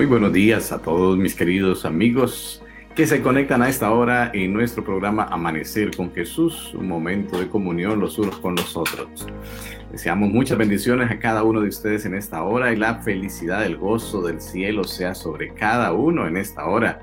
Muy buenos días a todos mis queridos amigos que se conectan a esta hora en nuestro programa Amanecer con Jesús, un momento de comunión los unos con los otros. Deseamos muchas bendiciones a cada uno de ustedes en esta hora y la felicidad, el gozo del cielo sea sobre cada uno en esta hora.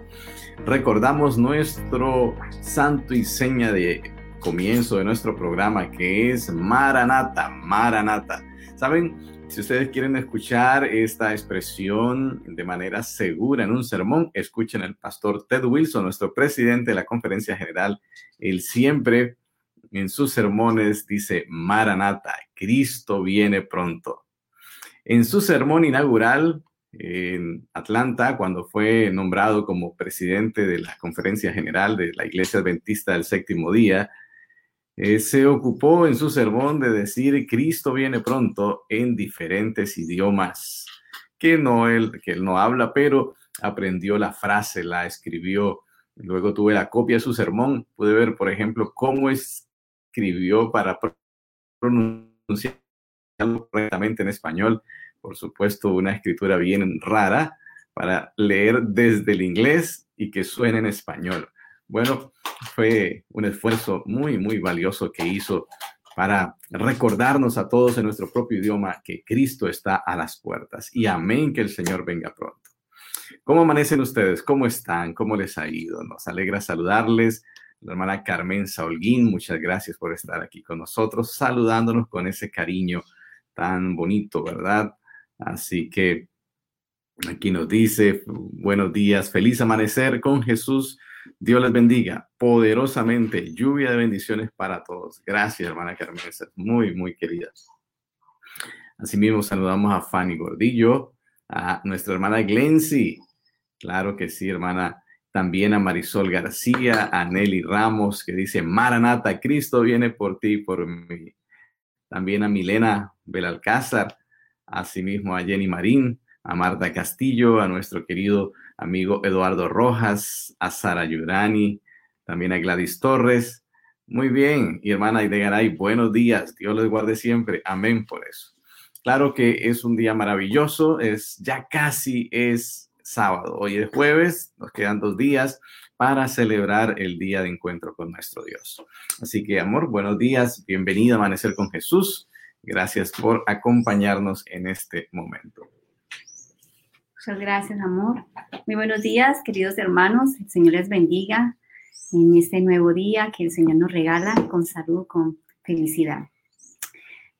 Recordamos nuestro santo y seña de comienzo de nuestro programa que es Maranata, Maranata. ¿Saben? Si ustedes quieren escuchar esta expresión de manera segura en un sermón, escuchen al pastor Ted Wilson, nuestro presidente de la conferencia general. Él siempre en sus sermones dice, Maranata, Cristo viene pronto. En su sermón inaugural en Atlanta, cuando fue nombrado como presidente de la conferencia general de la Iglesia Adventista del Séptimo Día, eh, se ocupó en su sermón de decir Cristo viene pronto en diferentes idiomas, que no él, que él no habla, pero aprendió la frase, la escribió. Luego tuve la copia de su sermón, pude ver, por ejemplo, cómo escribió para pronunciar correctamente en español. Por supuesto, una escritura bien rara para leer desde el inglés y que suene en español. Bueno, fue un esfuerzo muy, muy valioso que hizo para recordarnos a todos en nuestro propio idioma que Cristo está a las puertas. Y amén que el Señor venga pronto. ¿Cómo amanecen ustedes? ¿Cómo están? ¿Cómo les ha ido? Nos alegra saludarles. La hermana Carmen Saulguín, muchas gracias por estar aquí con nosotros, saludándonos con ese cariño tan bonito, ¿verdad? Así que aquí nos dice, buenos días, feliz amanecer con Jesús Dios les bendiga poderosamente. Lluvia de bendiciones para todos. Gracias, hermana Carmen. Muy, muy querida. Asimismo, saludamos a Fanny Gordillo, a nuestra hermana Glency. Claro que sí, hermana. También a Marisol García, a Nelly Ramos, que dice, Maranata, Cristo viene por ti por mí. También a Milena Belalcázar, asimismo a Jenny Marín, a Marta Castillo, a nuestro querido amigo Eduardo Rojas, a Sara Yurani, también a Gladys Torres. Muy bien, y hermana Idegaray, buenos días. Dios les guarde siempre. Amén por eso. Claro que es un día maravilloso, es ya casi es sábado. Hoy es jueves, nos quedan dos días para celebrar el día de encuentro con nuestro Dios. Así que, amor, buenos días, bienvenido a Amanecer con Jesús. Gracias por acompañarnos en este momento. Muchas gracias, amor. Muy buenos días, queridos hermanos. El Señor les bendiga en este nuevo día que el Señor nos regala con salud, con felicidad.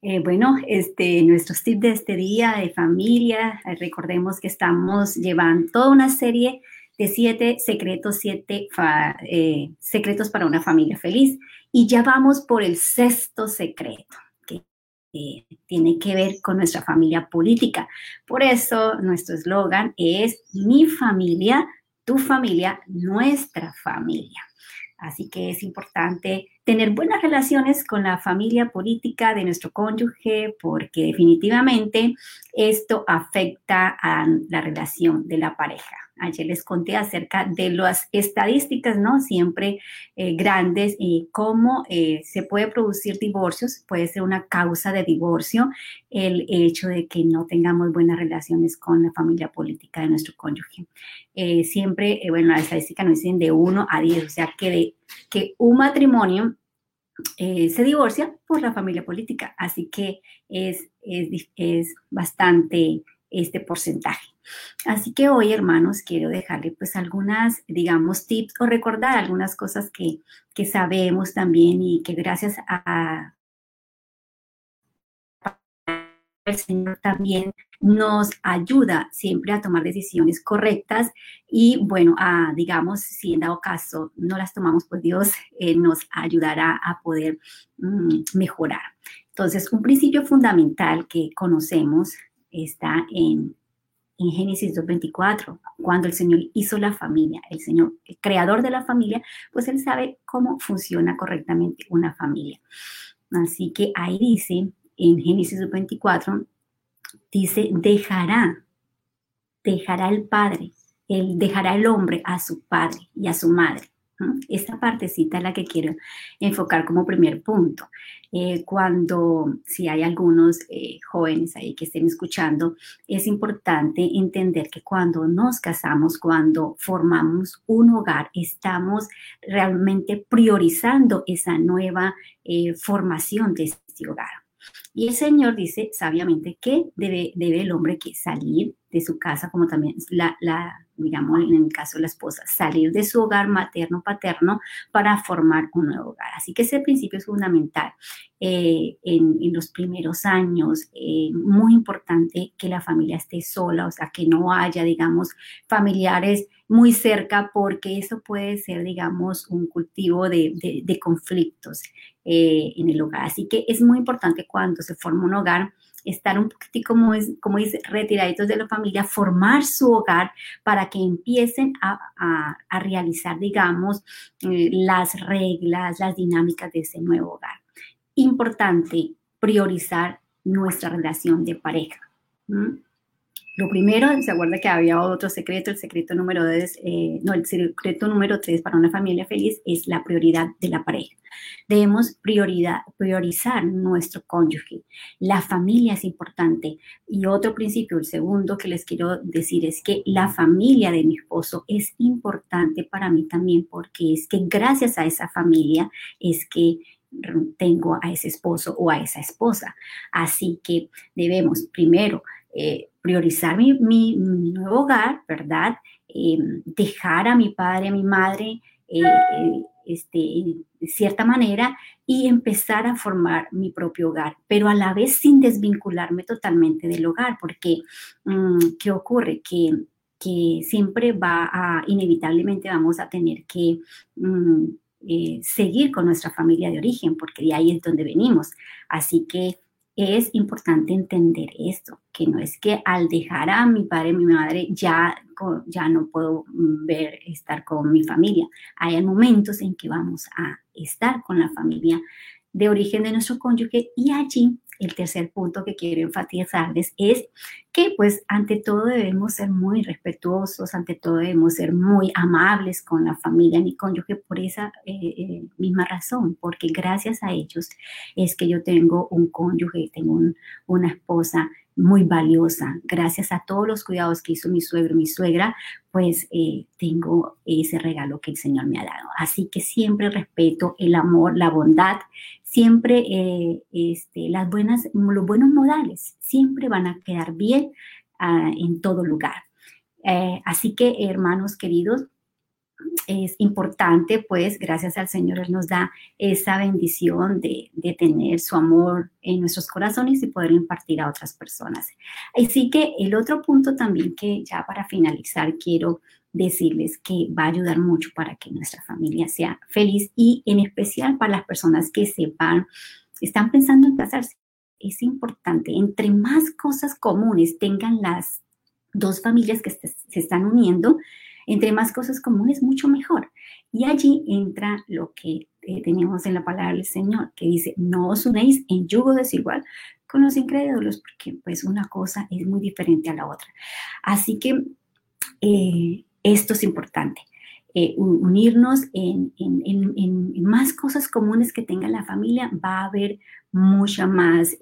Eh, bueno, este, nuestros tips de este día de familia, eh, recordemos que estamos llevando toda una serie de siete secretos, siete eh, secretos para una familia feliz. Y ya vamos por el sexto secreto tiene que ver con nuestra familia política. Por eso nuestro eslogan es mi familia, tu familia, nuestra familia. Así que es importante tener buenas relaciones con la familia política de nuestro cónyuge porque definitivamente esto afecta a la relación de la pareja. Ayer les conté acerca de las estadísticas, ¿no? Siempre eh, grandes y cómo eh, se puede producir divorcios, puede ser una causa de divorcio el hecho de que no tengamos buenas relaciones con la familia política de nuestro cónyuge. Eh, siempre, bueno, la estadística nos dicen de 1 a 10, o sea, que, de, que un matrimonio se divorcia por la familia política, así que es, es, es bastante este porcentaje. Así que hoy, hermanos, quiero dejarle pues algunas, digamos, tips o recordar algunas cosas que, que sabemos también y que gracias a el Señor también nos ayuda siempre a tomar decisiones correctas y bueno, a, digamos, si en dado caso no las tomamos, pues Dios eh, nos ayudará a poder mm, mejorar. Entonces, un principio fundamental que conocemos está en, en Génesis 2.24, cuando el Señor hizo la familia, el Señor, el creador de la familia, pues Él sabe cómo funciona correctamente una familia. Así que ahí dice, en Génesis 2.24, dice, dejará, dejará el padre, él dejará el hombre a su padre y a su madre. Esta partecita es la que quiero enfocar como primer punto. Eh, cuando, si hay algunos eh, jóvenes ahí que estén escuchando, es importante entender que cuando nos casamos, cuando formamos un hogar, estamos realmente priorizando esa nueva eh, formación de este hogar. Y el Señor dice sabiamente que debe, debe el hombre que salir de su casa, como también la, la digamos, en el caso de la esposa, salir de su hogar materno-paterno para formar un nuevo hogar. Así que ese principio es fundamental. Eh, en, los primeros años, eh, muy importante que la familia esté sola, o sea, que no haya, digamos, familiares muy cerca, porque eso puede ser, digamos, un cultivo de, conflictos eh, en el hogar. Así que es muy importante cuando se forma un hogar, estar un poquitico, como, es, como dice, retiraditos de la familia, formar su hogar para que empiecen a, realizar, digamos, eh, las reglas, las dinámicas de ese nuevo hogar. Importante priorizar nuestra relación de pareja. Lo primero, se acuerda que había otro secreto, el secreto número eh, no, el secreto número tres para una familia feliz es la prioridad de la pareja. Debemos prioridad, priorizar nuestro cónyuge. La familia es importante. Y otro principio, el segundo que les quiero decir es que la familia de mi esposo es importante para mí también porque es que gracias a esa familia es que tengo a ese esposo o a esa esposa. Así que debemos primero eh, priorizar mi, nuevo hogar, ¿verdad? Em, dejar a mi padre, a mi madre, eh, eh, este, de cierta manera y empezar a formar mi propio hogar, pero a la vez sin desvincularme totalmente del hogar, porque mm, ¿qué ocurre? Que, que, siempre va a, inevitablemente vamos a tener que... Mm, seguir con nuestra familia de origen, porque de ahí es donde venimos. Así que es importante entender esto, que no es que al dejar a mi padre y mi madre ya, ya no puedo mm, ver, estar con mi familia. Hay momentos en que vamos a estar con la familia de origen de nuestro cónyuge y allí el tercer punto que quiero enfatizarles es que pues ante todo debemos ser muy respetuosos, ante todo debemos ser muy amables con la familia, mi cónyuge, por esa eh, eh, misma razón, porque gracias a ellos es que yo tengo un cónyuge, tengo una esposa muy valiosa. Gracias a todos los cuidados que hizo mi suegro y mi suegra, pues eh, tengo ese regalo que el Señor me ha dado. Así que siempre respeto el amor, la bondad, siempre eh, este, las buenas, los buenos modales, siempre van a quedar bien ah, en todo lugar. Eh, así que, hermanos queridos, es importante, pues gracias al Señor Él nos da esa bendición de, tener su amor en nuestros corazones y poder impartir a otras personas. Así que el otro punto también que ya para finalizar quiero decirles que va a ayudar mucho para que nuestra familia sea feliz y en especial para las personas que sepan, están pensando en casarse. Es importante, entre más cosas comunes tengan las dos familias que se están uniendo, entre más cosas comunes, mucho mejor. Y allí entra lo que eh, tenemos en la palabra del Señor, que dice, no os unéis en yugo desigual con los incrédulos, porque pues una cosa es muy diferente a la otra. Así que eh, esto es importante. Eh, unirnos en, más cosas comunes que tenga la familia, va a haber mucha más,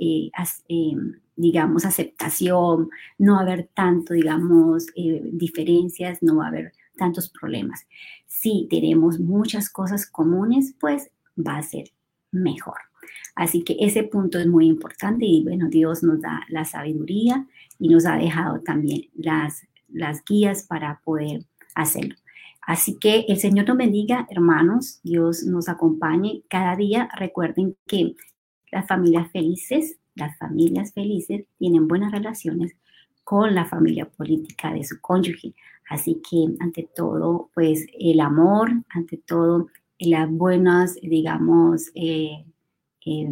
digamos, aceptación, no va a haber tanto, digamos, diferencias, no va a haber tantos problemas. Si tenemos muchas cosas comunes, pues va a ser mejor. Así que ese punto es muy importante y bueno, Dios nos da la sabiduría y nos ha dejado también las guías para poder hacerlo. Así que el Señor nos bendiga, hermanos, Dios nos acompañe cada día. Recuerden que las familias felices, las familias felices tienen buenas relaciones con la familia política de su cónyuge. Así que ante todo, pues el amor, ante todo las buenas, digamos, eh, eh,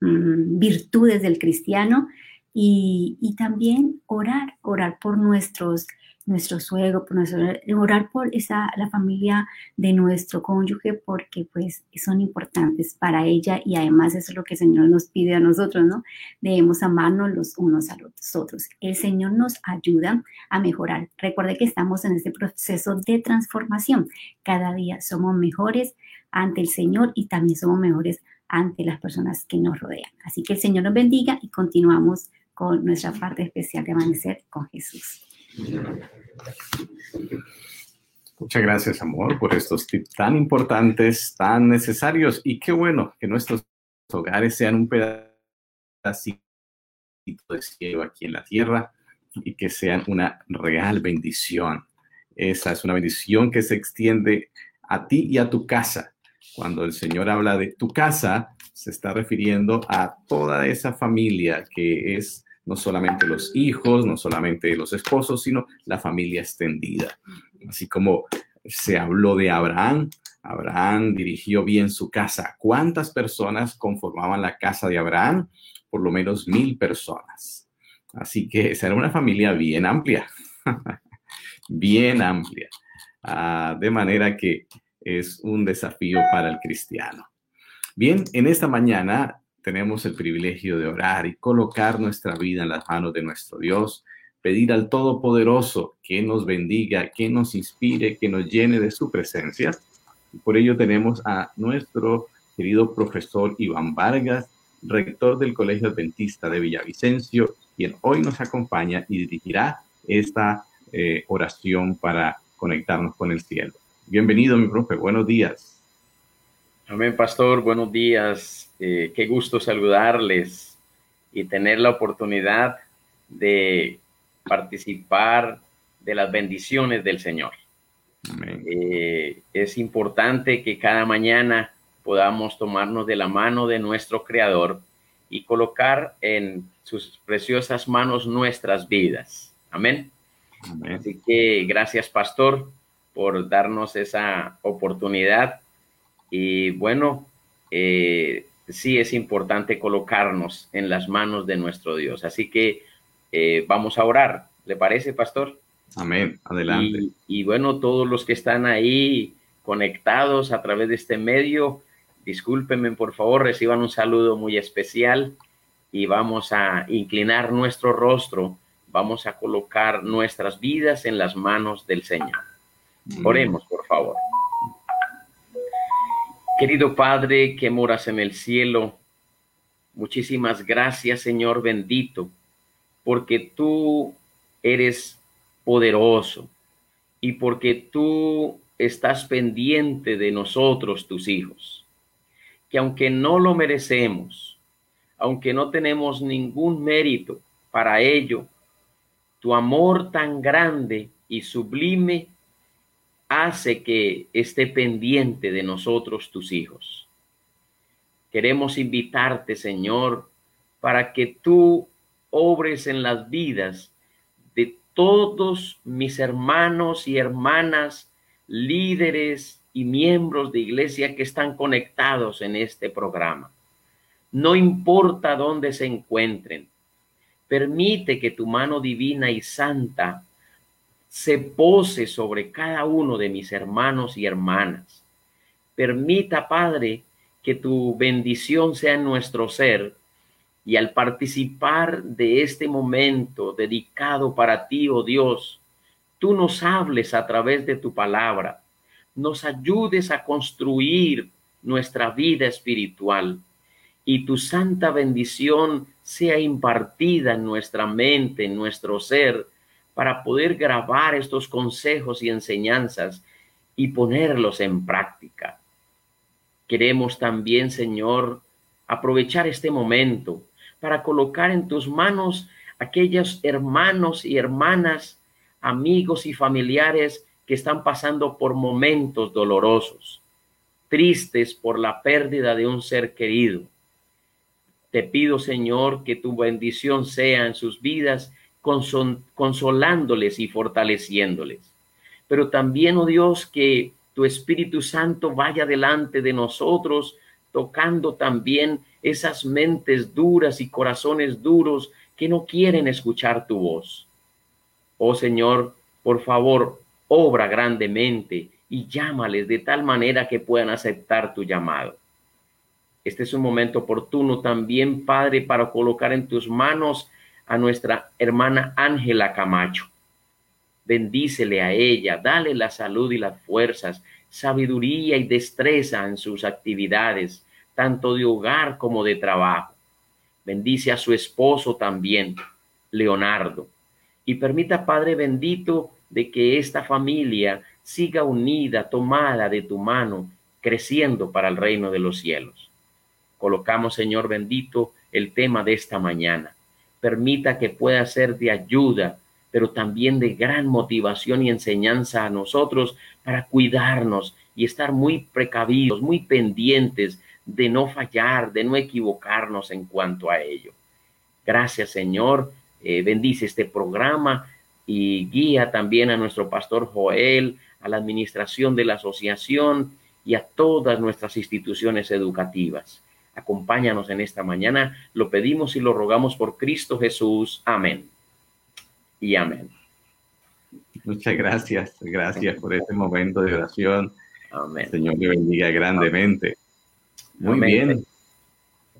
mm, virtudes del cristiano y, también orar, orar por nuestros nuestro suegro, por nuestro, orar por esa, la familia de nuestro cónyuge, porque pues son importantes para ella y además eso es lo que el Señor nos pide a nosotros, ¿no? Debemos amarnos los unos a los otros. El Señor nos ayuda a mejorar. Recuerde que estamos en este proceso de transformación. Cada día somos mejores ante el Señor y también somos mejores ante las personas que nos rodean. Así que el Señor nos bendiga y continuamos con nuestra parte especial de Amanecer con Jesús. Muchas gracias, amor, por estos tips tan importantes, tan necesarios y qué bueno que nuestros hogares sean un pedacito de cielo aquí en la tierra y que sean una real bendición. Esa es una bendición que se extiende a ti y a tu casa. Cuando el Señor habla de tu casa, se está refiriendo a toda esa familia que es no solamente los hijos, no solamente los esposos, sino la familia extendida. Así como se habló de Abraham, Abraham dirigió bien su casa. ¿Cuántas personas conformaban la casa de Abraham? Por lo menos mil personas. Así que será una familia bien amplia, bien amplia. Ah, de manera que es un desafío para el cristiano. Bien, en esta mañana tenemos el privilegio de orar y colocar nuestra vida en las manos de nuestro Dios, pedir al Todopoderoso que nos bendiga, que nos inspire, que nos llene de su presencia. Por ello tenemos a nuestro querido profesor Iván Vargas, rector del Colegio Adventista de Villavicencio, quien hoy nos acompaña y dirigirá esta eh, oración para conectarnos con el cielo. Bienvenido, mi profe. Buenos días. Amén, pastor. Buenos días. Eh, qué gusto saludarles y tener la oportunidad de participar de las bendiciones del Señor. Eh, es importante que cada mañana podamos tomarnos de la mano de nuestro Creador y colocar en sus preciosas manos nuestras vidas. Amén. Así que gracias, pastor, por darnos esa oportunidad y bueno, eh, sí es importante colocarnos en las manos de nuestro Dios. Así que eh, vamos a orar. ¿Le parece, pastor? Amén. Adelante. Y, bueno, todos los que están ahí conectados a través de este medio, discúlpenme, por favor, reciban un saludo muy especial y vamos a inclinar nuestro rostro, vamos a colocar nuestras vidas en las manos del Señor. Oremos, por favor. Querido Padre que moras en el cielo, muchísimas gracias Señor bendito, porque tú eres poderoso y porque tú estás pendiente de nosotros, tus hijos, que aunque no lo merecemos, aunque no tenemos ningún mérito para ello, tu amor tan grande y sublime hace que esté pendiente de nosotros, tus hijos. Queremos invitarte, Señor, para que tú obres en las vidas de todos mis hermanos y hermanas, líderes y miembros de iglesia que están conectados en este programa. No importa dónde se encuentren, permite que tu mano divina y santa se pose sobre cada uno de mis hermanos y hermanas. Permita, Padre, que tu bendición sea en nuestro ser y al participar de este momento dedicado para ti, oh Dios, tú nos hables a través de tu palabra, nos ayudes a construir nuestra vida espiritual y tu santa bendición sea impartida en nuestra mente, en nuestro ser, para poder grabar estos consejos y enseñanzas y ponerlos en práctica. Queremos también, Señor, aprovechar este momento para colocar en tus manos aquellos hermanos y hermanas, amigos y familiares que están pasando por momentos dolorosos, tristes por la pérdida de un ser querido. Te pido, Señor, que tu bendición sea en sus vidas consolándoles y fortaleciéndoles. Pero también, oh Dios, que tu Espíritu Santo vaya delante de nosotros, tocando también esas mentes duras y corazones duros que no quieren escuchar tu voz. Oh Señor, por favor, obra grandemente y llámales de tal manera que puedan aceptar tu llamado. Este es un momento oportuno también, Padre, para colocar en tus manos a nuestra hermana Ángela Camacho. Bendícele a ella, dale la salud y las fuerzas, sabiduría y destreza en sus actividades, tanto de hogar como de trabajo. Bendice a su esposo también, Leonardo, y permita, Padre bendito, de que esta familia siga unida, tomada de tu mano, creciendo para el reino de los cielos. Colocamos, Señor bendito, el tema de esta mañana. Permita que pueda ser de ayuda, pero también de gran motivación y enseñanza a nosotros para cuidarnos y estar muy precavidos, muy pendientes de no fallar, de no equivocarnos en cuanto a ello. Gracias, Señor. Eh, bendice este programa y guía también a nuestro pastor Joel, a la administración de la asociación y a todas nuestras instituciones educativas. Acompáñanos en esta mañana. Lo pedimos y lo rogamos por Cristo Jesús. Amén. Y amén. Muchas gracias. Gracias por este momento de oración. Amén. Señor le bendiga grandemente. Muy bien.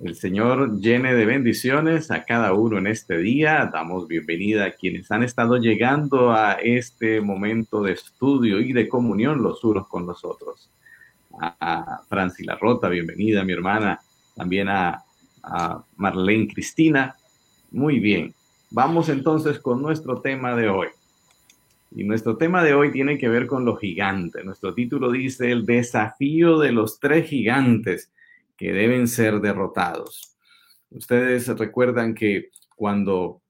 El Señor llene de bendiciones a cada uno en este día. Damos bienvenida a quienes han estado llegando a este momento de estudio y de comunión los unos con los otros. A Franci Larrota, bienvenida, mi hermana también a, Marlene Cristina. Muy bien, vamos entonces con nuestro tema de hoy. Y nuestro tema de hoy tiene que ver con los gigantes. Nuestro título dice el desafío de los tres gigantes que deben ser derrotados. Ustedes recuerdan que cuando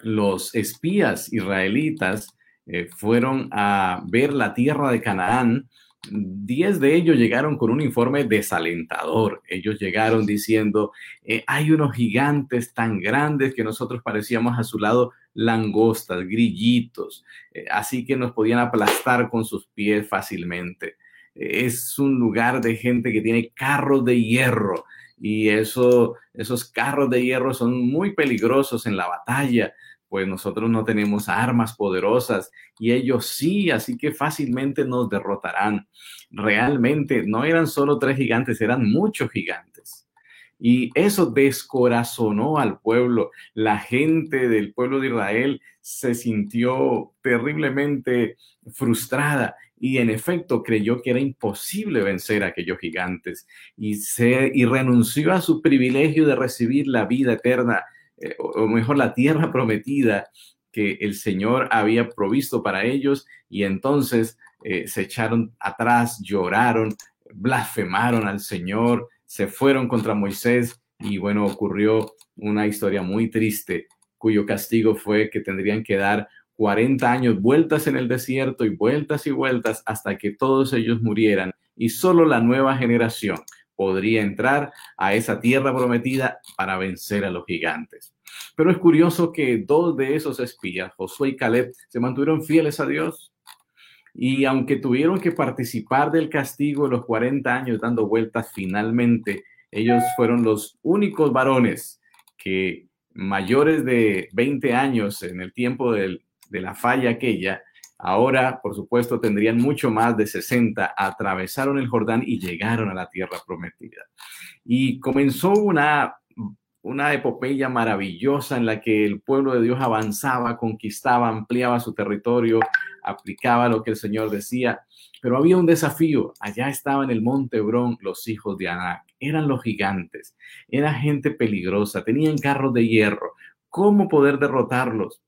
los espías israelitas eh, fueron a ver la tierra de Canaán, Diez de ellos llegaron con un informe desalentador. Ellos llegaron diciendo, eh, hay unos gigantes tan grandes que nosotros parecíamos a su lado langostas, grillitos, eh, así que nos podían aplastar con sus pies fácilmente. es un lugar de gente que tiene carros de hierro y eso, esos carros de hierro son muy peligrosos en la batalla pues nosotros no tenemos armas poderosas y ellos sí, así que fácilmente nos derrotarán. Realmente no eran solo tres gigantes, eran muchos gigantes. Y eso descorazonó al pueblo. La gente del pueblo de Israel se sintió terriblemente frustrada y en efecto creyó que era imposible vencer a aquellos gigantes y, se, y renunció a su privilegio de recibir la vida eterna eh, o mejor la tierra prometida que el Señor había provisto para ellos y entonces eh, se echaron atrás, lloraron, blasfemaron al Señor, se fueron contra Moisés y bueno, ocurrió una historia muy triste cuyo castigo fue que tendrían que dar 40 años vueltas en el desierto y vueltas y vueltas hasta que todos ellos murieran y solo la nueva generación podría entrar a esa tierra prometida para vencer a los gigantes. Pero es curioso que dos de esos espías, Josué y Caleb, se mantuvieron fieles a Dios. Y aunque tuvieron que participar del castigo de los 40 años dando vueltas, finalmente ellos fueron los únicos varones que mayores de 20 años en el tiempo de la falla aquella, Ahora, por supuesto, tendrían mucho más de 60, atravesaron el Jordán y llegaron a la tierra prometida. Y comenzó una, una epopeya maravillosa en la que el pueblo de Dios avanzaba, conquistaba, ampliaba su territorio, aplicaba lo que el Señor decía. Pero había un desafío. Allá estaba en el monte Hebrón los hijos de Anac. Eran los gigantes. Era gente peligrosa. Tenían carros de hierro. ¿Cómo poder derrotarlos?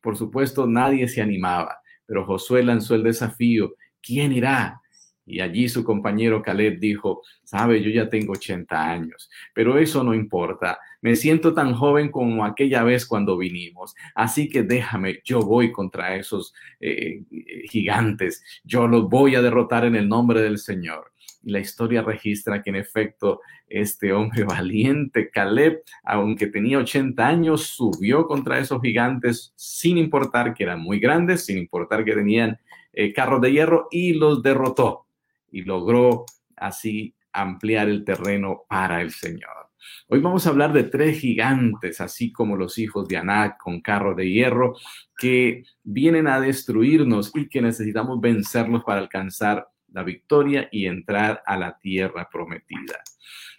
Por supuesto, nadie se animaba. Pero Josué lanzó el desafío, ¿quién irá? Y allí su compañero Caleb dijo, sabe, yo ya tengo 80 años, pero eso no importa. Me siento tan joven como aquella vez cuando vinimos. Así que déjame, yo voy contra esos eh, gigantes. Yo los voy a derrotar en el nombre del Señor. Y la historia registra que en efecto este hombre valiente, Caleb, aunque tenía 80 años, subió contra esos gigantes sin importar que eran muy grandes, sin importar que tenían eh, carros de hierro y los derrotó y logró así ampliar el terreno para el Señor. Hoy vamos a hablar de tres gigantes, así como los hijos de Anak con carro de hierro, que vienen a destruirnos y que necesitamos vencerlos para alcanzar la victoria y entrar a la tierra prometida.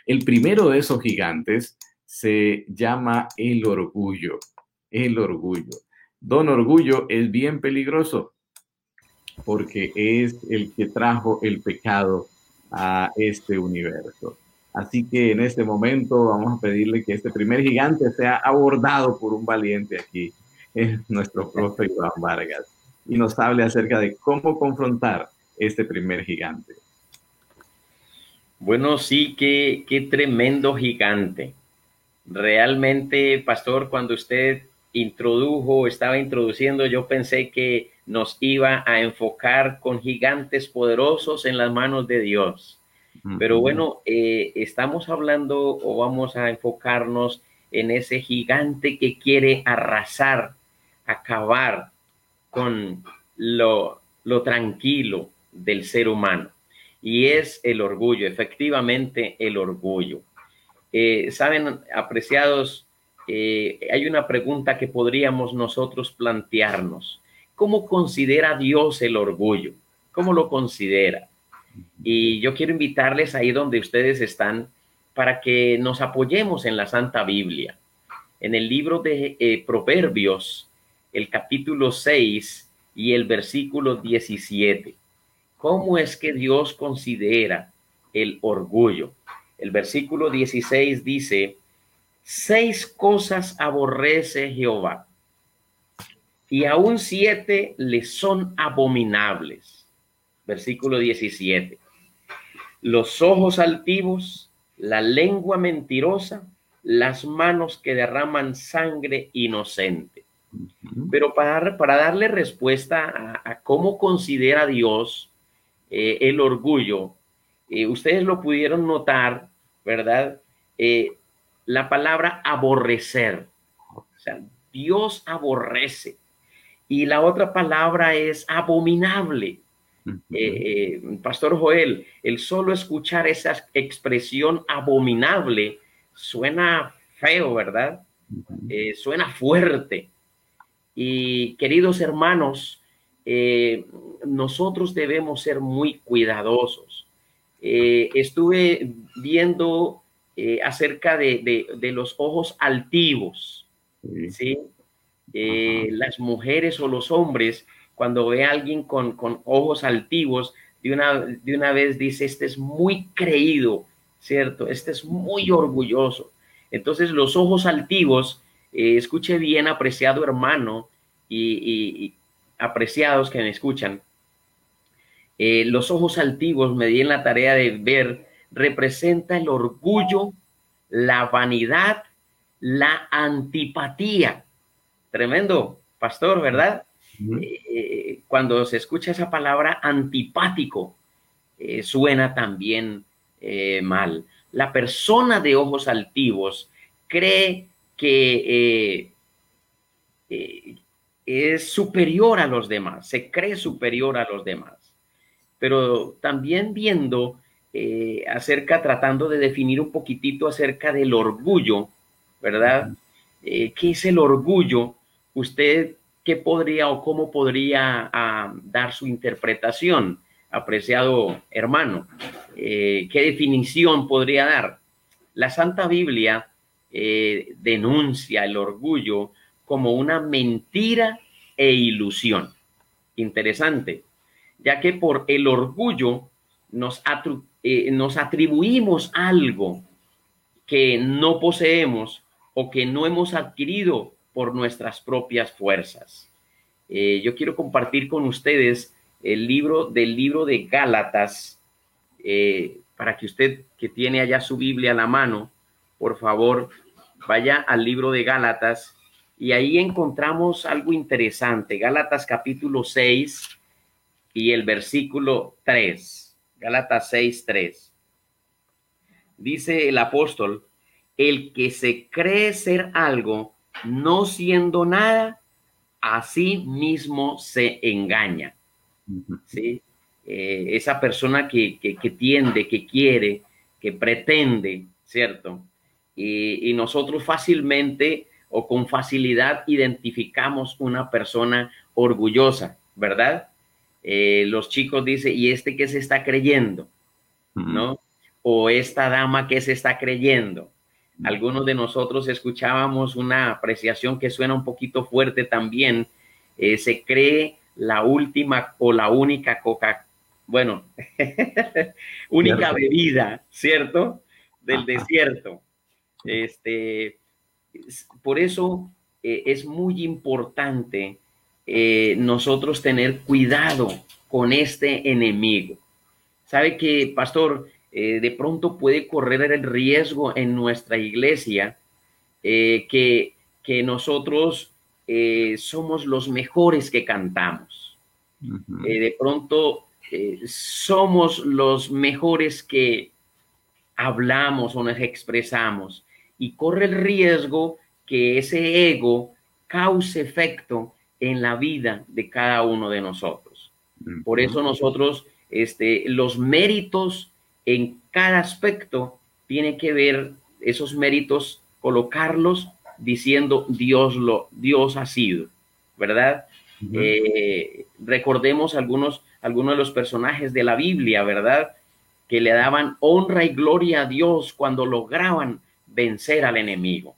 El primero de esos gigantes se llama el orgullo, el orgullo. Don Orgullo es bien peligroso porque es el que trajo el pecado a este universo. Así que en este momento vamos a pedirle que este primer gigante sea abordado por un valiente aquí, es nuestro profe Iván Vargas, y nos hable acerca de cómo confrontar este primer gigante. Bueno, sí, qué, qué tremendo gigante. Realmente, pastor, cuando usted introdujo, estaba introduciendo, yo pensé que nos iba a enfocar con gigantes poderosos en las manos de Dios. Pero bueno, eh, estamos hablando o vamos a enfocarnos en ese gigante que quiere arrasar, acabar con lo, lo tranquilo del ser humano. Y es el orgullo, efectivamente el orgullo. Eh, Saben, apreciados, eh, hay una pregunta que podríamos nosotros plantearnos. ¿Cómo considera Dios el orgullo? ¿Cómo lo considera? Y yo quiero invitarles ahí donde ustedes están para que nos apoyemos en la Santa Biblia. En el libro de eh, Proverbios, el capítulo 6 y el versículo 17. ¿Cómo es que Dios considera el orgullo? El versículo 16 dice, seis cosas aborrece Jehová y aún siete le son abominables. Versículo 17. Los ojos altivos, la lengua mentirosa, las manos que derraman sangre inocente. Pero para, para darle respuesta a, cómo considera Dios eh, el orgullo, eh, ustedes lo pudieron notar, ¿verdad? Eh, la palabra aborrecer. O sea, Dios aborrece. Y la otra palabra es abominable. Pastor Joel, el solo escuchar esa expresión abominable suena feo, ¿verdad? Suena fuerte. Y queridos hermanos, nosotros debemos ser muy cuidadosos. estuve viendo acerca de, de, los ojos altivos, ¿sí? las mujeres o los hombres cuando ve a alguien con, ojos altivos, de una, de una vez dice, este es muy creído, ¿cierto? Este es muy orgulloso. Entonces los ojos altivos, eh, escuche bien, apreciado hermano y, apreciados que me escuchan, eh, los ojos altivos, me di en la tarea de ver, representa el orgullo, la vanidad, la antipatía. Tremendo, pastor, ¿verdad? Eh, cuando se escucha esa palabra antipático, eh, suena también mal. La persona de ojos altivos cree que es superior a los demás, se cree superior a los demás. Pero también viendo acerca, tratando de definir un poquitito acerca del orgullo, ¿verdad? ¿Qué es el orgullo? Usted ¿qué podría o cómo podría ah, dar su interpretación, apreciado hermano? Eh, ¿Qué definición podría dar? La Santa Biblia eh, denuncia el orgullo como una mentira e ilusión. Interesante, ya que por el orgullo nos, eh, nos atribuimos algo que no poseemos o que no hemos adquirido por nuestras propias fuerzas. Eh, yo quiero compartir con ustedes el libro del libro de Gálatas, eh, para que usted que tiene allá su Biblia a la mano, por favor, vaya al libro de Gálatas y ahí encontramos algo interesante. Gálatas capítulo 6 y el versículo 3. Gálatas 6, 3. Dice el apóstol, el que se cree ser algo, no siendo nada, así mismo se engaña. ¿sí? Eh, esa persona que, que, tiende, que quiere, que pretende, ¿cierto? y, y nosotros fácilmente o con facilidad identificamos una persona orgullosa, ¿verdad? Eh, los chicos dicen, ¿y este qué se está creyendo? ¿No? O esta dama que se está creyendo. Algunos de nosotros escuchábamos una apreciación que suena un poquito fuerte también. Eh, se cree la última o la única coca, bueno, única bebida, ¿cierto? Del desierto. Este, por eso eh, es muy importante eh, nosotros tener cuidado con este enemigo. Sabe que, pastor, eh, de pronto puede correr el riesgo en nuestra iglesia que, que, nosotros somos los mejores que cantamos. de pronto somos los mejores que hablamos o nos expresamos y corre el riesgo que ese ego cause efecto en la vida de cada uno de nosotros. Por eso nosotros, este, los méritos en cada aspecto tiene que ver esos méritos, colocarlos diciendo Dios lo, Dios ha sido, ¿verdad? Eh, recordemos algunos, algunos de los personajes de la Biblia, ¿verdad? Que le daban honra y gloria a Dios cuando lograban vencer al enemigo.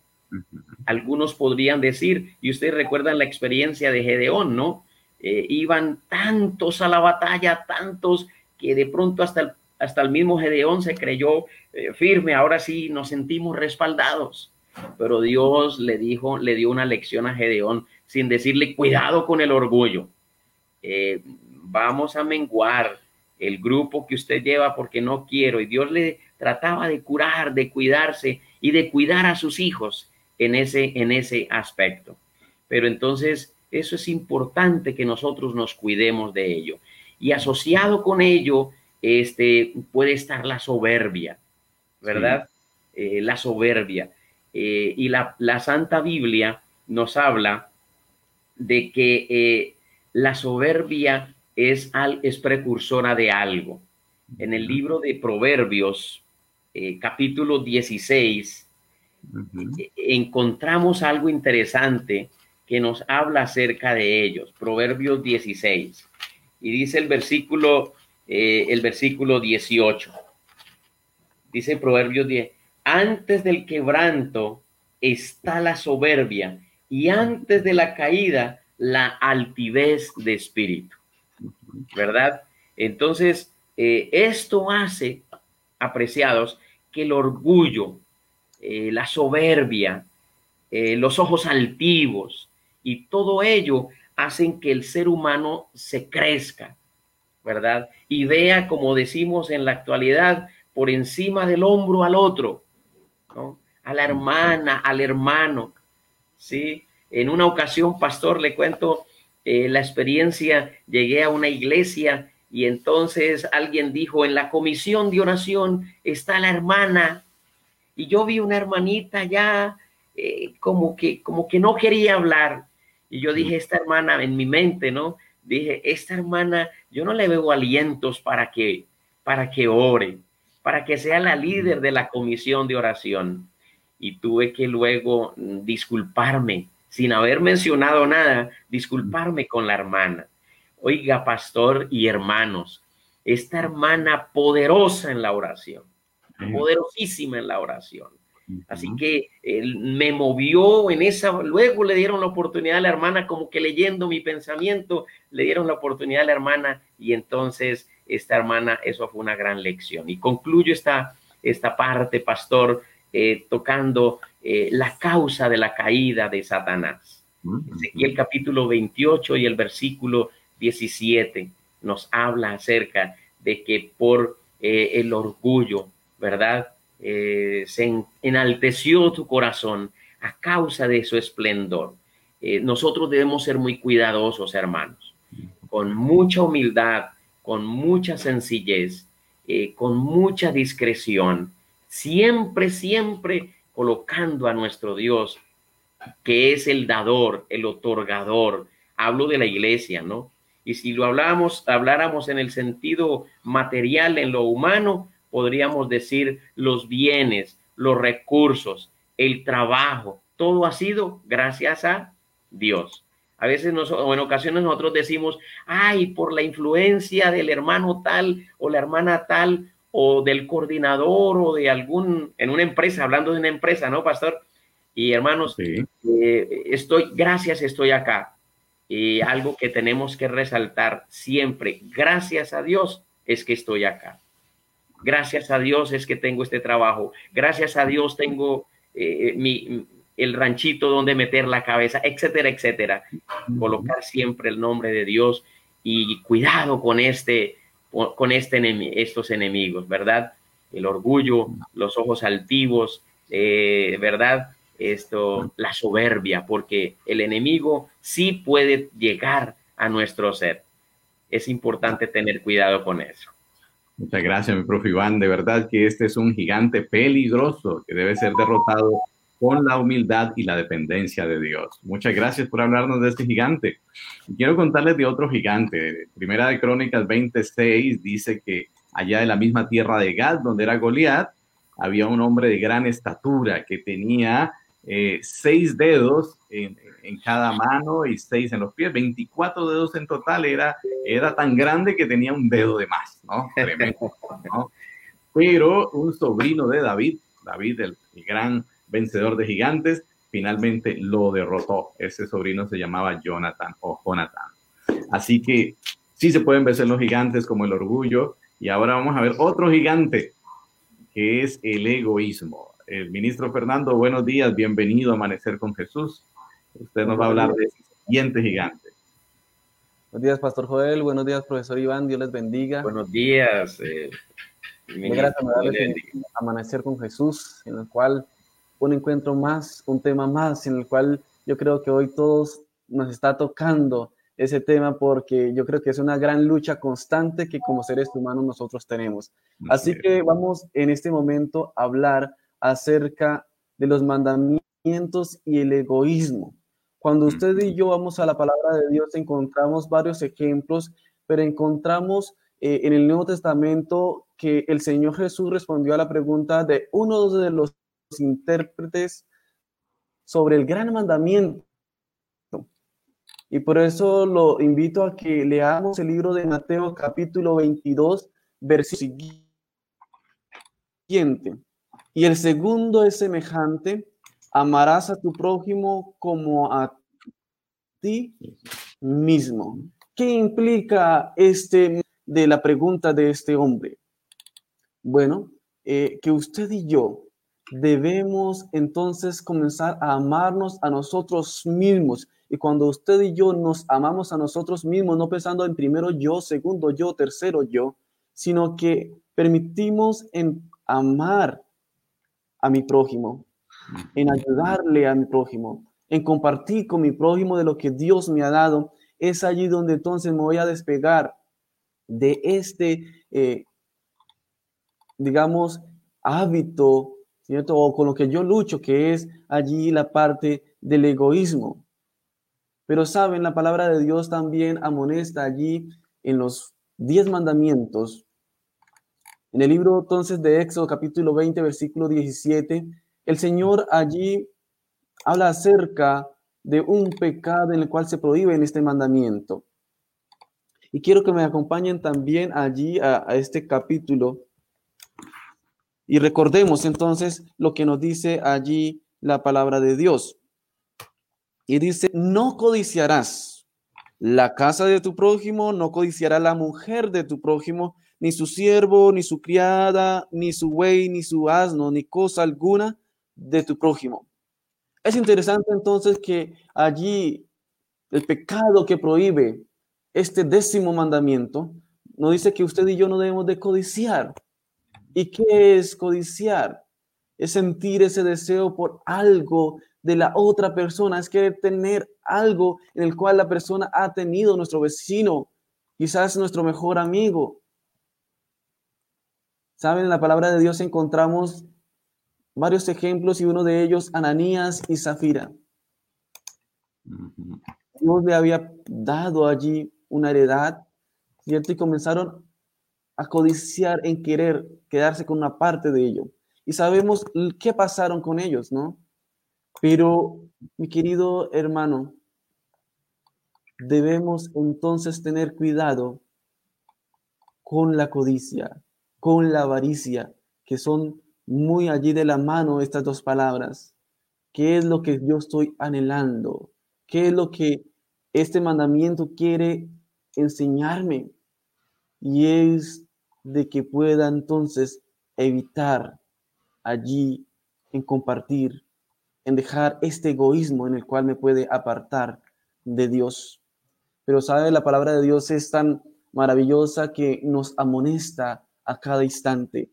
Algunos podrían decir, y ustedes recuerdan la experiencia de Gedeón, ¿no? Eh, iban tantos a la batalla, tantos que de pronto hasta el, hasta el mismo Gedeón se creyó eh, firme, ahora sí nos sentimos respaldados. Pero Dios le dijo, le dio una lección a Gedeón sin decirle cuidado con el orgullo. Eh, vamos a menguar el grupo que usted lleva porque no quiero. Y Dios le trataba de curar, de cuidarse y de cuidar a sus hijos en ese, en ese aspecto. Pero entonces eso es importante que nosotros nos cuidemos de ello. Y asociado con ello, este, puede estar la soberbia, ¿verdad? Eh, la soberbia. Eh, y la, la, Santa Biblia nos habla de que eh, la soberbia es, al, es precursora de algo. En el libro de Proverbios, capítulo 16, e, encontramos algo interesante que nos habla acerca de ellos. Proverbios 16. Y dice el versículo, eh, el versículo 18. Dice Proverbios 10. Antes del quebranto está la soberbia y antes de la caída la altivez de espíritu. ¿Verdad? Entonces, eh, esto hace, apreciados, que el orgullo, eh, la soberbia, eh, los ojos altivos y todo ello hacen que el ser humano se crezca, ¿verdad? Y vea, como decimos en la actualidad, por encima del hombro al otro, ¿no? A la hermana, al hermano, ¿sí? En una ocasión, pastor, le cuento eh, la experiencia, llegué a una iglesia y entonces alguien dijo, en la comisión de oración está la hermana y yo vi una hermanita ya eh, como, que, como que no quería hablar. Y yo dije, esta hermana en mi mente, ¿no? Dije, esta hermana, yo no le veo alientos para que, para que ore, para que sea la líder de la comisión de oración. Y tuve que luego disculparme, sin haber mencionado nada, disculparme con la hermana. Oiga, pastor y hermanos, esta hermana poderosa en la oración poderosísima en la oración. Así que me movió en esa, luego le dieron la oportunidad a la hermana, como que leyendo mi pensamiento, le dieron la oportunidad a la hermana y entonces esta hermana, eso fue una gran lección. Y concluyo esta, esta parte, pastor, eh, tocando eh, la causa de la caída de Satanás. Y el capítulo 28 y el versículo 17 nos habla acerca de que por eh, el orgullo, ¿verdad? Eh, se enalteció tu corazón a causa de su esplendor. Eh, nosotros debemos ser muy cuidadosos, hermanos, con mucha humildad, con mucha sencillez, con mucha discreción, siempre, siempre colocando a nuestro Dios, que es el dador, el otorgador. Hablo de la iglesia, ¿no? Y si lo hablamos, habláramos en el sentido material, en lo humano, podríamos decir los bienes los recursos, el trabajo, todo ha sido gracias a Dios. A veces o en ocasiones nosotros decimos, ay, por la influencia del hermano tal o la hermana tal o del coordinador o de algún, en una empresa, hablando de una empresa, ¿no, pastor? Y hermanos, eh, estoy, gracias, estoy acá. Y algo que tenemos que resaltar siempre, gracias a Dios es que estoy acá. Gracias a Dios es que tengo este trabajo. Gracias a Dios tengo eh, mi, el ranchito donde meter la cabeza, etcétera, etcétera. Colocar siempre el nombre de Dios y cuidado con este, con este estos enemigos, ¿verdad? El orgullo, los ojos altivos, eh, ¿verdad? Esto, la soberbia, porque el enemigo sí puede llegar a nuestro ser. Es importante tener cuidado con eso. Muchas gracias, mi profe Iván. De verdad que este es un gigante peligroso que debe ser derrotado con la humildad y la dependencia de Dios. Muchas gracias por hablarnos de este gigante. Quiero contarles de otro gigante. Primera de Crónicas 26 dice que allá de la misma tierra de Gad, donde era Goliat, había un hombre de gran estatura que tenía eh, seis dedos en, en, cada mano y seis en los pies, 24 dedos en total, era, era tan grande que tenía un dedo de más, ¿no? Tremendo, ¿no? Pero un sobrino de David, David, el, gran vencedor de gigantes, finalmente lo derrotó. Ese sobrino se llamaba Jonathan o Jonathan. Así que sí se pueden vencer los gigantes como el orgullo. Y ahora vamos a ver otro gigante, que es el egoísmo el ministro Fernando, buenos días, bienvenido a Amanecer con Jesús. Usted nos va a hablar de siguiente gigante. Buenos días, Pastor Joel. Buenos días, profesor Iván. Dios les bendiga. Buenos días. Eh, gracias a Amanecer con Jesús, en el cual un encuentro más, un tema más, en el cual yo creo que hoy todos nos está tocando ese tema porque yo creo que es una gran lucha constante que como seres humanos nosotros tenemos. Así que vamos en este momento a hablar acerca de los mandamientos y el egoísmo. Cuando usted y yo vamos a la palabra de Dios, encontramos varios ejemplos, pero encontramos eh, en el Nuevo Testamento que el Señor Jesús respondió a la pregunta de uno de los intérpretes sobre el gran mandamiento. Y por eso lo invito a que leamos el libro de Mateo capítulo 22, versículo siguiente. Y el segundo es semejante, amarás a tu prójimo como a ti mismo. ¿Qué implica este de la pregunta de este hombre? Bueno, eh, que usted y yo debemos entonces comenzar a amarnos a nosotros mismos. Y cuando usted y yo nos amamos a nosotros mismos, no pensando en primero yo, segundo yo, tercero yo, sino que permitimos en amar a mi prójimo, en ayudarle a mi prójimo, en compartir con mi prójimo de lo que Dios me ha dado, es allí donde entonces me voy a despegar de este, eh, digamos, hábito, ¿cierto? O con lo que yo lucho, que es allí la parte del egoísmo. Pero saben, la palabra de Dios también amonesta allí en los diez mandamientos, en el libro entonces de Éxodo capítulo 20, versículo 17, el Señor allí habla acerca de un pecado en el cual se prohíbe en este mandamiento. Y quiero que me acompañen también allí a, a este capítulo y recordemos entonces lo que nos dice allí la palabra de Dios. Y dice, no codiciarás la casa de tu prójimo, no codiciará la mujer de tu prójimo, ni su siervo, ni su criada, ni su buey, ni su asno, ni cosa alguna de tu prójimo. Es interesante entonces que allí el pecado que prohíbe este décimo mandamiento nos dice que usted y yo no debemos de codiciar. ¿Y qué es codiciar? Es sentir ese deseo por algo de la otra persona, es querer tener algo en el cual la persona ha tenido, nuestro vecino, quizás nuestro mejor amigo, Saben, en la palabra de Dios encontramos varios ejemplos y uno de ellos, Ananías y Zafira. Dios le había dado allí una heredad, ¿cierto? Y comenzaron a codiciar en querer quedarse con una parte de ello. y sabemos qué pasaron con ellos, ¿no? Pero, mi querido hermano, debemos entonces tener cuidado con la codicia, con la avaricia, que son muy allí de la mano estas dos palabras. ¿Qué es lo que yo estoy anhelando? ¿Qué es lo que este mandamiento quiere enseñarme? Y es de que pueda entonces evitar allí en compartir, en dejar este egoísmo en el cual me puede apartar de Dios. Pero sabe, la palabra de Dios es tan maravillosa que nos amonesta a cada instante.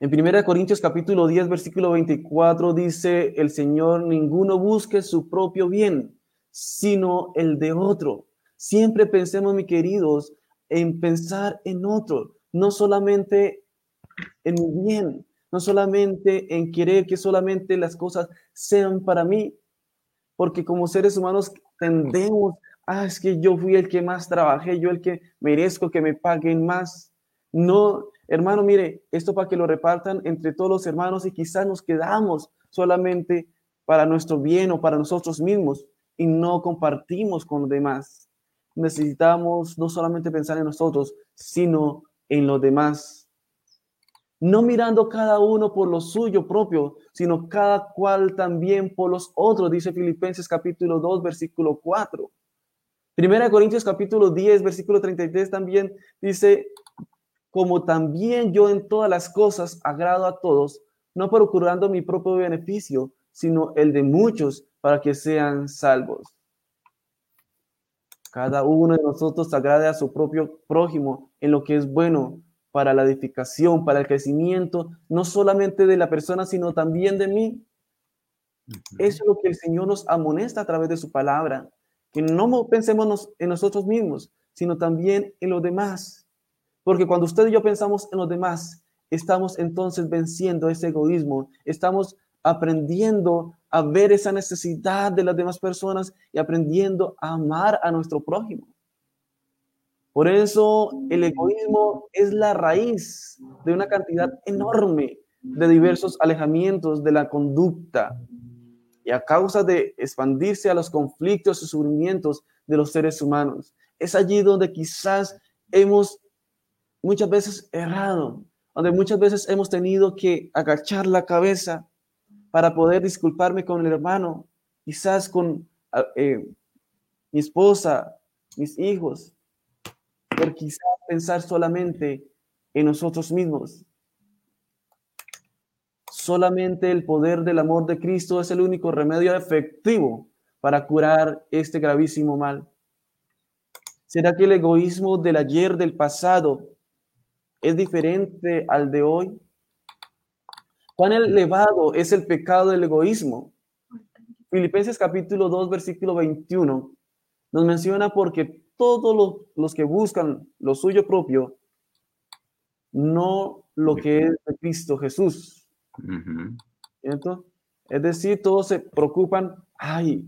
En 1 Corintios capítulo 10, versículo 24 dice el Señor, ninguno busque su propio bien, sino el de otro. Siempre pensemos, mis queridos, en pensar en otro, no solamente en mi bien, no solamente en querer que solamente las cosas sean para mí, porque como seres humanos tendemos, ah, es que yo fui el que más trabajé, yo el que merezco que me paguen más. No, hermano, mire, esto para que lo repartan entre todos los hermanos y quizás nos quedamos solamente para nuestro bien o para nosotros mismos y no compartimos con los demás. Necesitamos no solamente pensar en nosotros, sino en los demás. No mirando cada uno por lo suyo propio, sino cada cual también por los otros, dice Filipenses capítulo 2, versículo 4. Primera Corintios capítulo 10, versículo 33 también dice, como también yo en todas las cosas agrado a todos, no procurando mi propio beneficio, sino el de muchos para que sean salvos. Cada uno de nosotros agrade a su propio prójimo en lo que es bueno para la edificación, para el crecimiento, no solamente de la persona, sino también de mí. Eso es lo que el Señor nos amonesta a través de su palabra, que no pensemos en nosotros mismos, sino también en los demás. Porque cuando usted y yo pensamos en los demás, estamos entonces venciendo ese egoísmo, estamos aprendiendo a ver esa necesidad de las demás personas y aprendiendo a amar a nuestro prójimo. Por eso el egoísmo es la raíz de una cantidad enorme de diversos alejamientos de la conducta y a causa de expandirse a los conflictos y sufrimientos de los seres humanos. Es allí donde quizás hemos muchas veces errado, donde muchas veces hemos tenido que agachar la cabeza para poder disculparme con el hermano, quizás con ah, eh, mi esposa, mis hijos, por quizás pensar solamente en nosotros mismos. Solamente el poder del amor de Cristo es el único remedio efectivo para curar este gravísimo mal. ¿Será que el egoísmo del ayer, del pasado, es diferente al de hoy? ¿Cuán elevado es el pecado del egoísmo? Filipenses capítulo 2, versículo 21 nos menciona porque todos los, que buscan lo suyo propio, no lo que es de Cristo Jesús. Es decir, todos se preocupan, ay,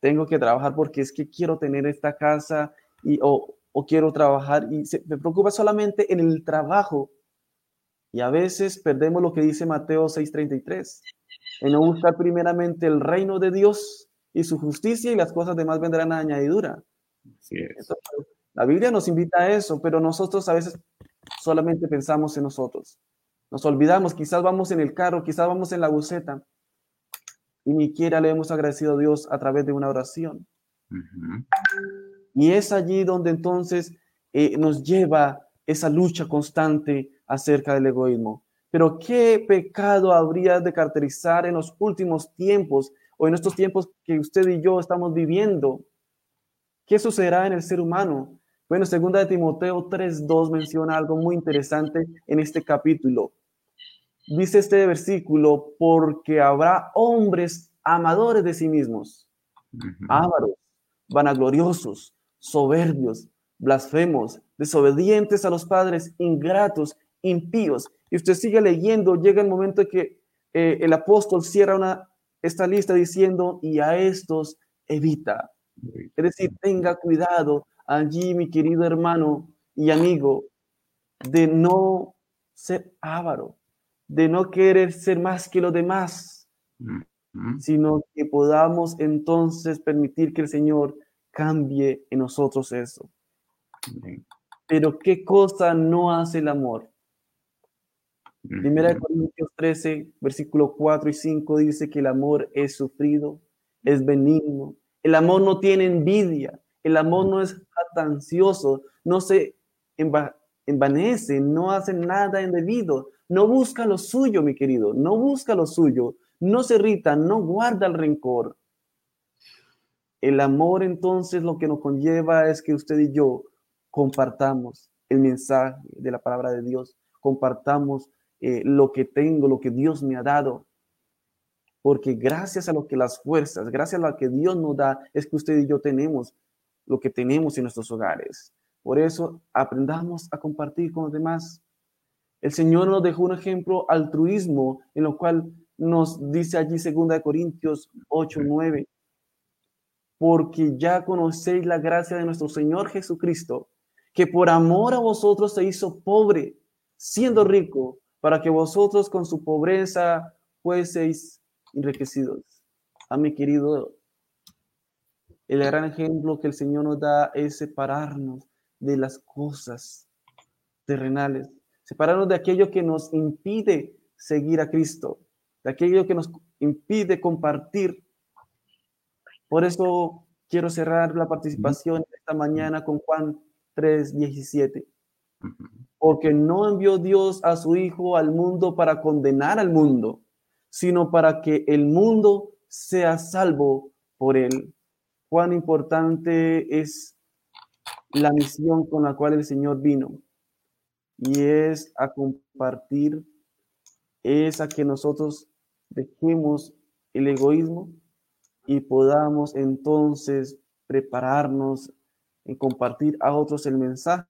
tengo que trabajar porque es que quiero tener esta casa y, o, o quiero trabajar y se, me preocupa solamente en el trabajo. Y a veces perdemos lo que dice Mateo 6:33, en no buscar primeramente el reino de Dios y su justicia y las cosas demás vendrán a añadidura. la Biblia nos invita a eso, pero nosotros a veces solamente pensamos en nosotros. Nos olvidamos, quizás vamos en el carro, quizás vamos en la buceta y ni siquiera le hemos agradecido a Dios a través de una oración. Y es allí donde entonces eh, nos lleva esa lucha constante acerca del egoísmo. Pero ¿qué pecado habría de caracterizar en los últimos tiempos o en estos tiempos que usted y yo estamos viviendo? ¿Qué sucederá en el ser humano? Bueno, segunda de Timoteo 3.2 menciona algo muy interesante en este capítulo. Dice este versículo, porque habrá hombres amadores de sí mismos, ávaros, vanagloriosos, soberbios, blasfemos, desobedientes a los padres, ingratos, impíos. Y usted sigue leyendo, llega el momento que eh, el apóstol cierra una, esta lista diciendo, y a estos evita. Es decir, tenga cuidado allí, mi querido hermano y amigo, de no ser avaro, de no querer ser más que los demás, sino que podamos entonces permitir que el Señor cambie en nosotros eso. Pero ¿qué cosa no hace el amor? Primera de Corintios 13, versículo 4 y 5 dice que el amor es sufrido, es benigno. El amor no tiene envidia, el amor no es jactancioso, no se envanece, no hace nada indebido, no busca lo suyo, mi querido, no busca lo suyo, no se irrita, no guarda el rencor. El amor entonces lo que nos conlleva es que usted y yo compartamos el mensaje de la palabra de Dios, compartamos eh, lo que tengo, lo que Dios me ha dado. Porque gracias a lo que las fuerzas, gracias a lo que Dios nos da, es que usted y yo tenemos lo que tenemos en nuestros hogares. Por eso aprendamos a compartir con los demás. El Señor nos dejó un ejemplo altruismo en lo cual nos dice allí 2 Corintios 8, 9, porque ya conocéis la gracia de nuestro Señor Jesucristo, que por amor a vosotros se hizo pobre, siendo rico, para que vosotros con su pobreza fueseis enriquecidos. A mi querido, el gran ejemplo que el Señor nos da es separarnos de las cosas terrenales, separarnos de aquello que nos impide seguir a Cristo, de aquello que nos impide compartir. Por eso quiero cerrar la participación esta mañana con Juan 3, 17 porque no envió Dios a su Hijo al mundo para condenar al mundo, sino para que el mundo sea salvo por él. Cuán importante es la misión con la cual el Señor vino, y es a compartir, es a que nosotros dejemos el egoísmo y podamos entonces prepararnos en compartir a otros el mensaje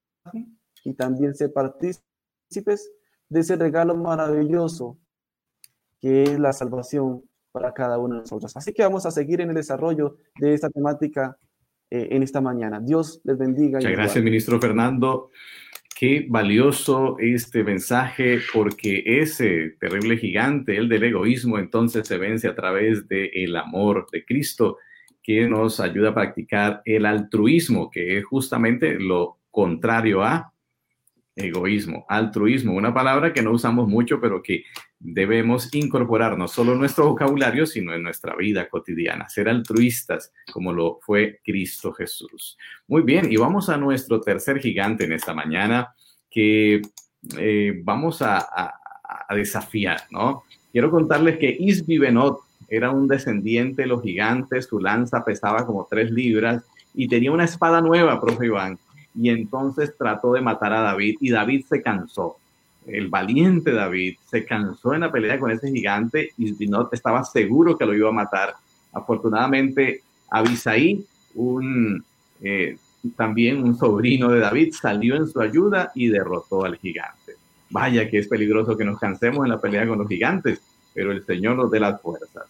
y también ser partícipes de ese regalo maravilloso que es la salvación para cada uno de nosotros. Así que vamos a seguir en el desarrollo de esta temática eh, en esta mañana. Dios les bendiga. Muchas gracias, ministro Fernando. Qué valioso este mensaje porque ese terrible gigante, el del egoísmo, entonces se vence a través del el amor de Cristo que nos ayuda a practicar el altruismo, que es justamente lo contrario a egoísmo, altruismo, una palabra que no usamos mucho, pero que debemos incorporar no solo en nuestro vocabulario, sino en nuestra vida cotidiana, ser altruistas como lo fue Cristo Jesús. Muy bien, y vamos a nuestro tercer gigante en esta mañana que eh, vamos a, desafiar, ¿no? Quiero contarles que Isbibenot era un descendiente de los gigantes, su lanza pesaba como tres libras y tenía una espada nueva, profe Iván, y entonces trató de matar a David y David se cansó. El valiente David se cansó en la pelea con ese gigante y no estaba seguro que lo iba a matar. Afortunadamente, Abisaí, un, eh, también un sobrino de David, salió en su ayuda y derrotó al gigante. Vaya que es peligroso que nos cansemos en la pelea con los gigantes, pero el Señor nos dé las fuerzas.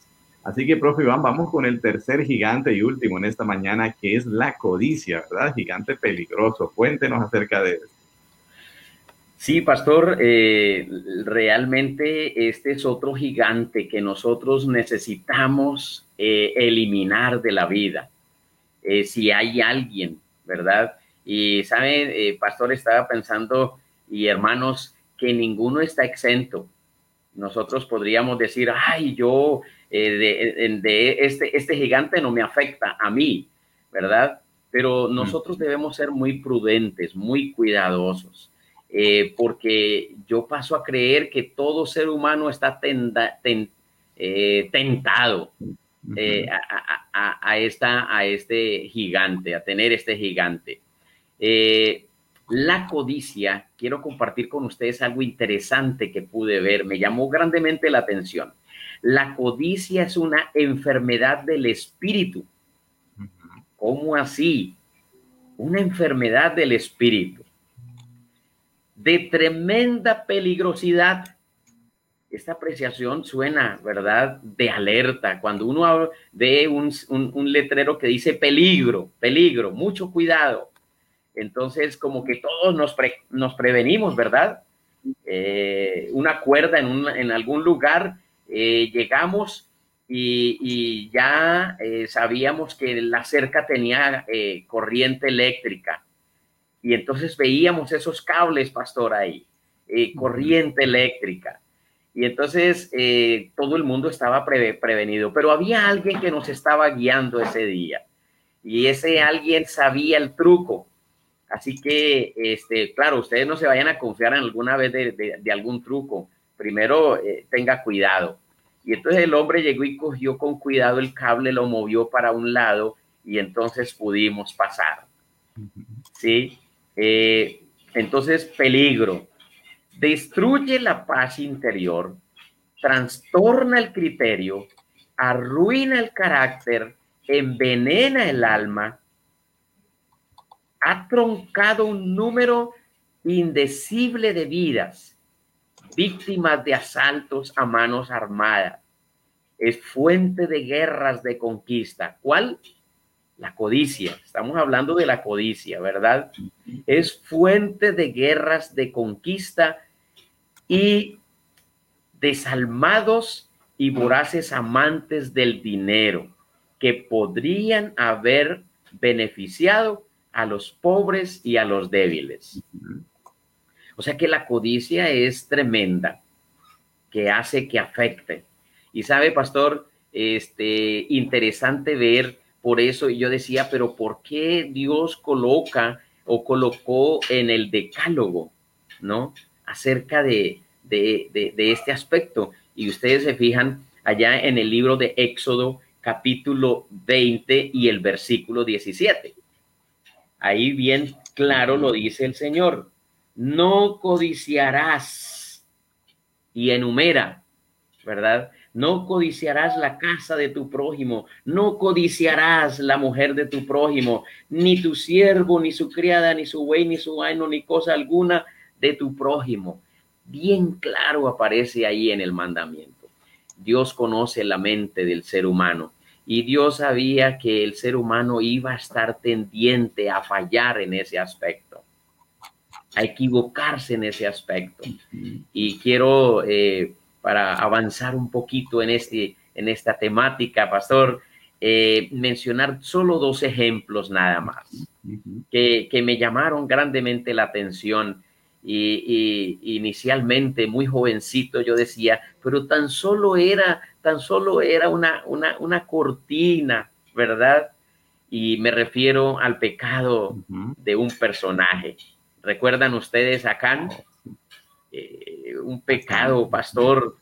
Así que, profe Iván, vamos con el tercer gigante y último en esta mañana, que es la codicia, ¿verdad? Gigante peligroso. Cuéntenos acerca de eso. Sí, pastor, eh, realmente este es otro gigante que nosotros necesitamos eh, eliminar de la vida. Eh, si hay alguien, ¿verdad? Y, ¿sabe, pastor? Estaba pensando, y hermanos, que ninguno está exento. Nosotros podríamos decir, ay, yo eh, de, este, este gigante no me afecta a mí, ¿verdad? Pero mm. nosotros debemos ser muy prudentes, muy cuidadosos, eh, porque yo paso a creer que todo ser humano está eh, tentado a, esta, a este gigante, a tener este gigante. la codicia, quiero compartir con ustedes algo interesante que pude ver, me llamó grandemente la atención. La codicia es una enfermedad del espíritu. ¿Cómo así? Una enfermedad del espíritu. De tremenda peligrosidad. Esta apreciación suena, ¿verdad? De alerta. Cuando uno ve un, un, letrero que dice peligro, peligro, mucho cuidado. Entonces, como que todos nos, prevenimos, ¿verdad? eh, una cuerda en, en algún lugar, eh, llegamos y, ya eh, sabíamos que la cerca tenía corriente eléctrica. Y entonces veíamos esos cables, pastor, ahí, corriente eléctrica. Y entonces todo el mundo estaba prevenido, pero había alguien que nos estaba guiando ese día. Y ese alguien sabía el truco Así que, este, claro, ustedes no se vayan a confiar en alguna vez de, algún truco. Primero, eh, tenga cuidado. Y entonces el hombre llegó y cogió con cuidado el cable, lo movió para un lado y entonces pudimos pasar. ¿Sí? Eh, entonces, peligro. Destruye la paz interior, trastorna el criterio, arruina el carácter, envenena el alma ha troncado un número indecible de vidas, víctimas de asaltos a manos armadas. Es fuente de guerras de conquista. ¿Cuál? La codicia. Estamos hablando de la codicia, ¿verdad? Es fuente de guerras de conquista y desalmados y voraces amantes del dinero que podrían haber beneficiado a los pobres y a los débiles. O sea que la codicia es tremenda, que hace que afecte. Y sabe, pastor, este interesante ver por eso y yo decía, pero ¿por qué Dios coloca o colocó en el decálogo, ¿no? Acerca de, de, de este aspecto. Y ustedes se fijan allá en el libro de Éxodo capítulo 20 y el versículo 17. Ahí bien claro lo dice el Señor. No codiciarás y enumera, ¿verdad? No codiciarás la casa de tu prójimo, no codiciarás la mujer de tu prójimo, ni tu siervo, ni su criada, ni su buey, ni su vaino, ni cosa alguna de tu prójimo. Bien claro aparece ahí en el mandamiento. Dios conoce la mente del ser humano y Dios sabía que el ser humano iba a estar tendiente a fallar en ese aspecto, a equivocarse en ese aspecto. Y quiero, eh, para avanzar un poquito en, este, en esta temática, pastor, eh, mencionar solo dos ejemplos nada más, que, que me llamaron grandemente la atención y, inicialmente muy jovencito yo decía, pero tan solo era, tan solo era una, una, una cortina, ¿verdad? Y me refiero al pecado de un personaje. ¿Recuerdan ustedes a Can? Eh, un pecado, pastor.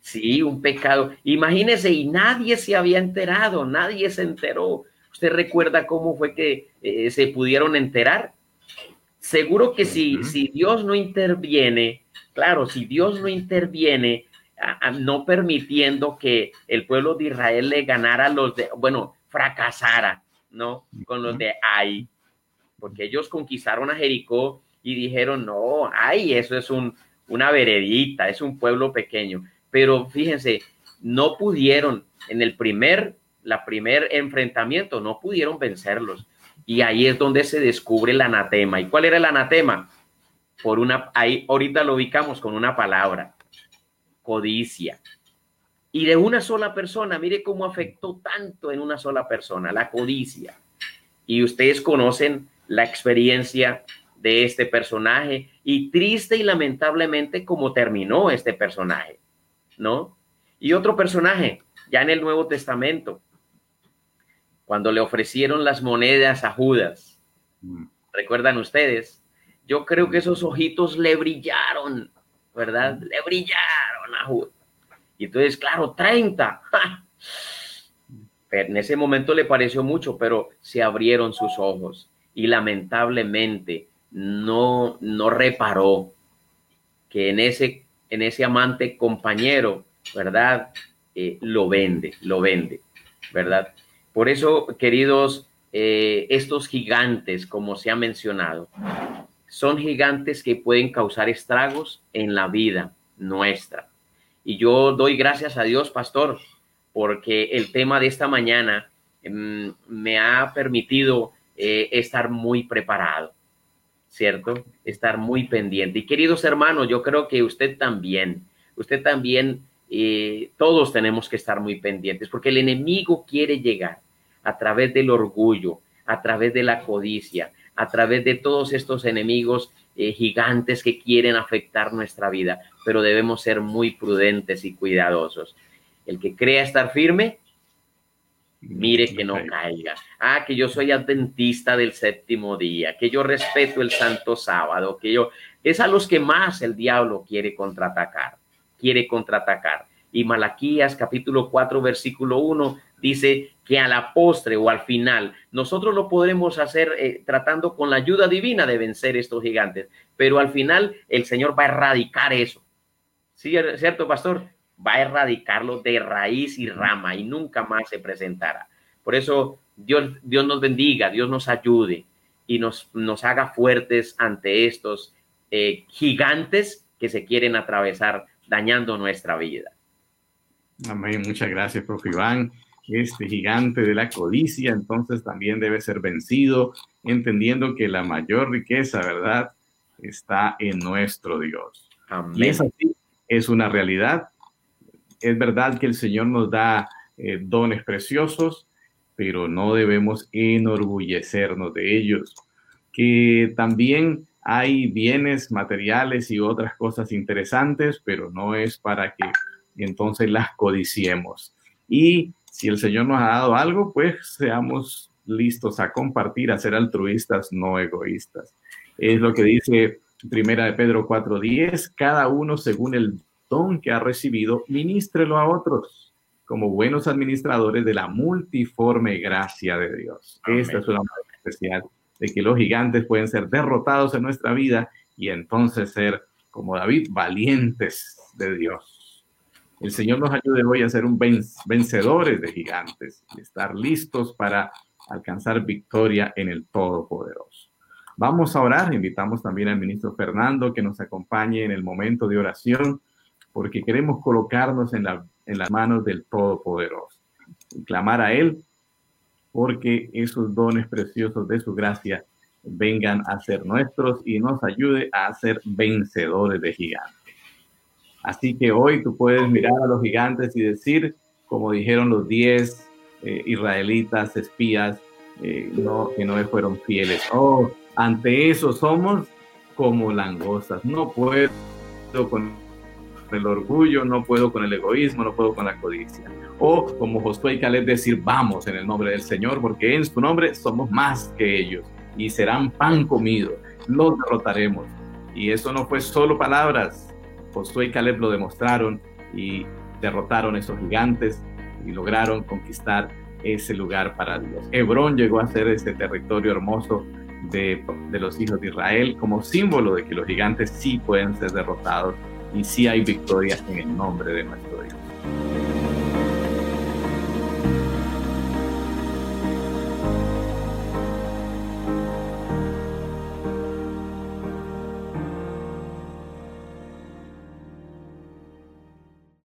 Sí, un pecado. Imagínense, y nadie se había enterado, nadie se enteró. ¿Usted recuerda cómo fue que eh, se pudieron enterar? Seguro que si, si Dios no interviene, claro, si Dios no interviene, no permitiendo que el pueblo de Israel le ganara los de, bueno, fracasara, ¿no? Con los de Ai, porque ellos conquistaron a Jericó y dijeron, no, Ai, eso es un, una veredita, es un pueblo pequeño. Pero fíjense, no pudieron en el primer, la primer enfrentamiento, no pudieron vencerlos. Y ahí es donde se descubre el anatema. ¿Y cuál era el anatema? Por una, ahí ahorita lo ubicamos con una palabra, codicia. Y de una sola persona, mire cómo afectó tanto en una sola persona, la codicia. Y ustedes conocen la experiencia de este personaje y triste y lamentablemente cómo terminó este personaje, ¿no? Y otro personaje, ya en el Nuevo Testamento, cuando le ofrecieron las monedas a Judas. Mm. ¿Recuerdan ustedes? Yo creo que esos ojitos le brillaron, ¿verdad? Mm. Le brillaron a Judas. Y entonces, claro, 30. En ese momento le pareció mucho, pero se abrieron sus ojos y lamentablemente no, no reparó que en ese, en ese amante compañero, ¿verdad? Eh, lo vende, lo vende, ¿verdad? Por eso, queridos, eh, estos gigantes, como se ha mencionado, son gigantes que pueden causar estragos en la vida nuestra. Y yo doy gracias a Dios, pastor, porque el tema de esta mañana mm, me ha permitido eh, estar muy preparado. ¿Cierto? Estar muy pendiente. Y queridos hermanos, yo creo que usted también, usted también, eh, todos tenemos que estar muy pendientes, porque el enemigo quiere llegar a través del orgullo, a través de la codicia, a través de todos estos enemigos eh, gigantes que quieren afectar nuestra vida, pero debemos ser muy prudentes y cuidadosos. El que crea estar firme, mire que no caiga. Ah, que yo soy adventista del séptimo día, que yo respeto el santo sábado, que yo... Es a los que más el diablo quiere contraatacar, quiere contraatacar. Y Malaquías capítulo 4 versículo 1 dice que a la postre o al final nosotros lo podremos hacer eh, tratando con la ayuda divina de vencer estos gigantes, pero al final el Señor va a erradicar eso. ¿Sí, ¿Cierto, pastor? Va a erradicarlo de raíz y rama y nunca más se presentará. Por eso Dios, Dios nos bendiga, Dios nos ayude y nos, nos haga fuertes ante estos eh, gigantes que se quieren atravesar dañando nuestra vida. Amén. Muchas gracias, profe Iván este gigante de la codicia, entonces también debe ser vencido, entendiendo que la mayor riqueza, ¿verdad?, está en nuestro Dios. Amén. Y es así, es una realidad. Es verdad que el Señor nos da eh, dones preciosos, pero no debemos enorgullecernos de ellos. Que también hay bienes materiales y otras cosas interesantes, pero no es para que entonces las codiciemos. Y si el Señor nos ha dado algo, pues seamos listos a compartir, a ser altruistas, no egoístas. Es lo que dice Primera de Pedro 4:10, cada uno según el don que ha recibido, ministrelo a otros como buenos administradores de la multiforme gracia de Dios. Esta es una manera especial de que los gigantes pueden ser derrotados en nuestra vida y entonces ser, como David, valientes de Dios. El Señor nos ayude hoy a ser un vencedores de gigantes y estar listos para alcanzar victoria en el Todopoderoso. Vamos a orar. Invitamos también al ministro Fernando que nos acompañe en el momento de oración, porque queremos colocarnos en, la, en las manos del Todopoderoso y clamar a Él, porque esos dones preciosos de su gracia vengan a ser nuestros y nos ayude a ser vencedores de gigantes. Así que hoy tú puedes mirar a los gigantes y decir, como dijeron los diez eh, israelitas espías eh, no, que no fueron fieles, oh, ante eso somos como langostas. No puedo el orgullo, no puedo con el egoísmo, no puedo con la codicia. O como Josué y Caleb decir, vamos en el nombre del Señor, porque en su nombre somos más que ellos y serán pan comido. Los derrotaremos. Y eso no fue solo palabras, Josué y Caleb lo demostraron y derrotaron a esos gigantes y lograron conquistar ese lugar para Dios. Hebrón llegó a ser este territorio hermoso de, de, los hijos de Israel como símbolo de que los gigantes sí pueden ser derrotados y sí hay victorias en el nombre de nuestro Dios.